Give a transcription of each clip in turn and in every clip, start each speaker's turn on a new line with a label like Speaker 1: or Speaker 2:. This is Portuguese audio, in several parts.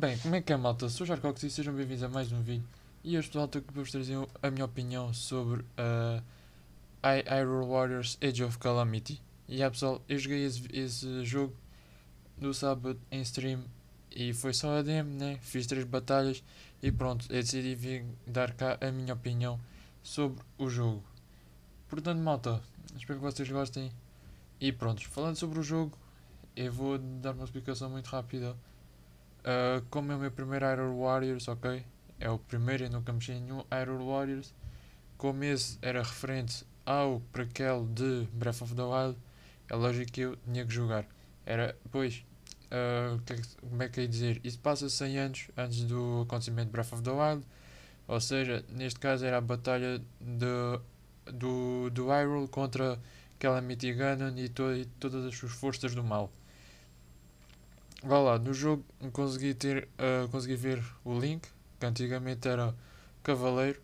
Speaker 1: Bem, como é que é, malta? Sou o Jarcox e sejam bem-vindos a mais um vídeo. E hoje, pessoal, estou aqui para vos trazer a minha opinião sobre uh, Hyrule Warriors Age of Calamity. E é, pessoal, eu joguei esse, esse, jogo no sábado em stream e foi só a demo, né? Fiz três batalhas e pronto, eu decidi vir dar cá a minha opinião sobre o jogo. Portanto, malta, espero que vocês gostem. E pronto, falando sobre o jogo, eu vou dar uma explicação muito rápida. Uh, como é o meu primeiro Hyrule Warriors, ok? É o primeiro, eu nunca mexi em nenhum Hyrule Warriors. Como esse era referente ao prequel de Breath of the Wild, é lógico que eu tinha que jogar. Era, pois, uh, como é que ia dizer? Isso passa 100 anos antes do acontecimento de Breath of the Wild. Ou seja, neste caso era a batalha de, do, do Hyrule contra Calamity Ganon e, to, e todas as suas forças do mal. Vá lá, no jogo consegui, ter, uh, consegui ver o Link, que antigamente era Cavaleiro,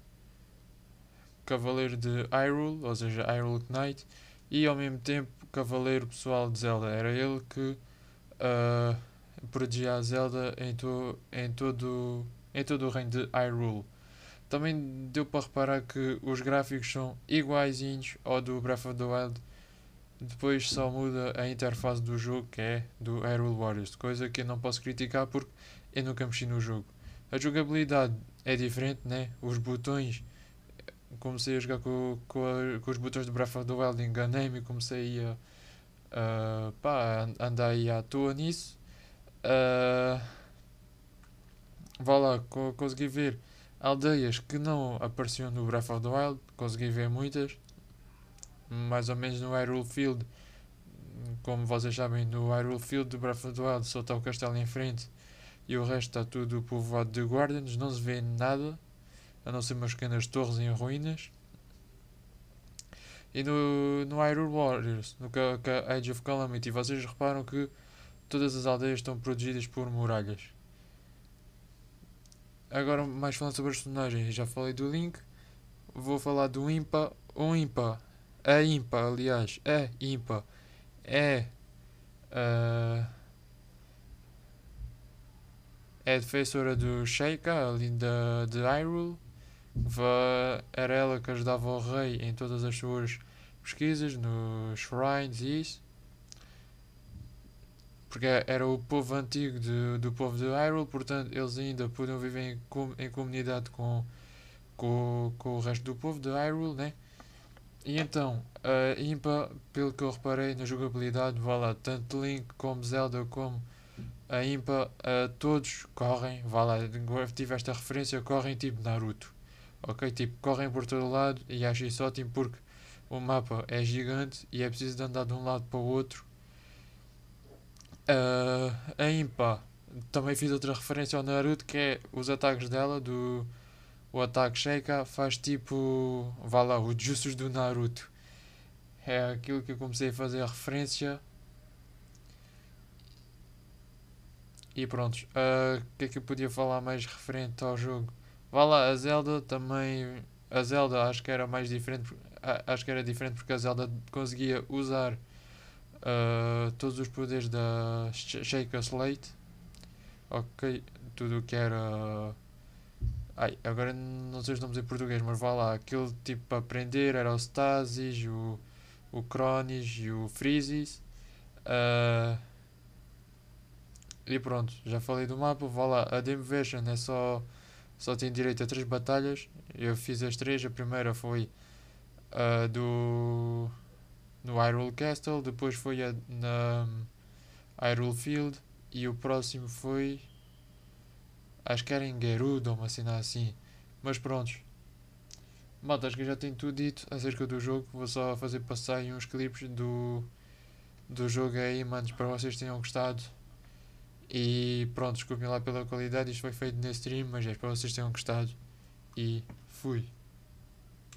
Speaker 1: Cavaleiro de Hyrule, ou seja, Hyrule Knight, e ao mesmo tempo Cavaleiro pessoal de Zelda. Era ele que uh, protegia a Zelda em, to, em, todo, em todo o reino de Hyrule. Também deu para reparar que os gráficos são iguaizinhos ao do Breath of the Wild depois só muda a interface do jogo, que é do Hyrule Warriors, coisa que eu não posso criticar porque eu nunca mexi no jogo. A jogabilidade é diferente, né? Os botões. Comecei a jogar com, com, com os botões do Breath of the Wild, enganei-me comecei a, a pá, andar aí à toa nisso. Uh, vá lá, co consegui ver aldeias que não apareciam no Breath of the Wild, consegui ver muitas mais ou menos no Hyrule Field. Como vocês sabem, no Hyrule Field do Breath of the Wild só está o castelo em frente e o resto está tudo povoado de Guardians, não se vê nada, a não ser umas pequenas torres em ruínas. E no, no Hyrule Warriors, no Age of Calamity, vocês reparam que todas as aldeias estão protegidas por muralhas. Agora, mais falando sobre os personagens, já falei do Link, vou falar do Impa. O Impa a IMPA, aliás, a IMPA é. Uh, é defensora do Sheikah, ali da, de Hyrule. Era ela que ajudava o rei em todas as suas pesquisas, nos shrines e isso. Porque era o povo antigo de, do povo de Hyrule, portanto eles ainda podiam viver em, em comunidade com, com, com o resto do povo de Hyrule, né? E então, a Impa, pelo que eu reparei na jogabilidade, vá lá, tanto Link como Zelda como a Impa, uh, todos correm, vá lá, tive esta referência, correm tipo Naruto. Ok? Tipo, correm por todo lado e acho isso ótimo porque o mapa é gigante e é preciso de andar de um lado para o outro. Uh, a Impa, também fiz outra referência ao Naruto que é os ataques dela do o ataque Sheikah faz tipo, vá lá, o Jutsus do Naruto. É aquilo que eu comecei a fazer a referência. E pronto, o uh, que é que eu podia falar mais referente ao jogo? Vá lá, a Zelda também. A Zelda acho que era mais diferente. Acho que era diferente porque a Zelda conseguia usar uh, todos os poderes da Sheikah Slate. Ok, tudo o que era Ai, agora não sei os nomes em português, mas vá lá. Aquele tipo para aprender era o Stasis, o, o Cronis e o Freezes. Uh, e pronto, já falei do mapa. Vá lá. A Demo Version é só, só tem direito a três batalhas. Eu fiz as três. A primeira foi uh, do no Hyrule Castle, depois foi a, na Hyrule Field e o próximo foi Acho que era em Gerudo ou uma cena assim. Mas prontos. Malta, acho que já tenho tudo dito acerca do jogo. Vou só fazer passar aí uns clipes do, do jogo aí, manos, para vocês tenham gostado. E pronto, desculpem lá pela qualidade. Isto foi feito nesse stream, mas é para vocês tenham gostado. E fui.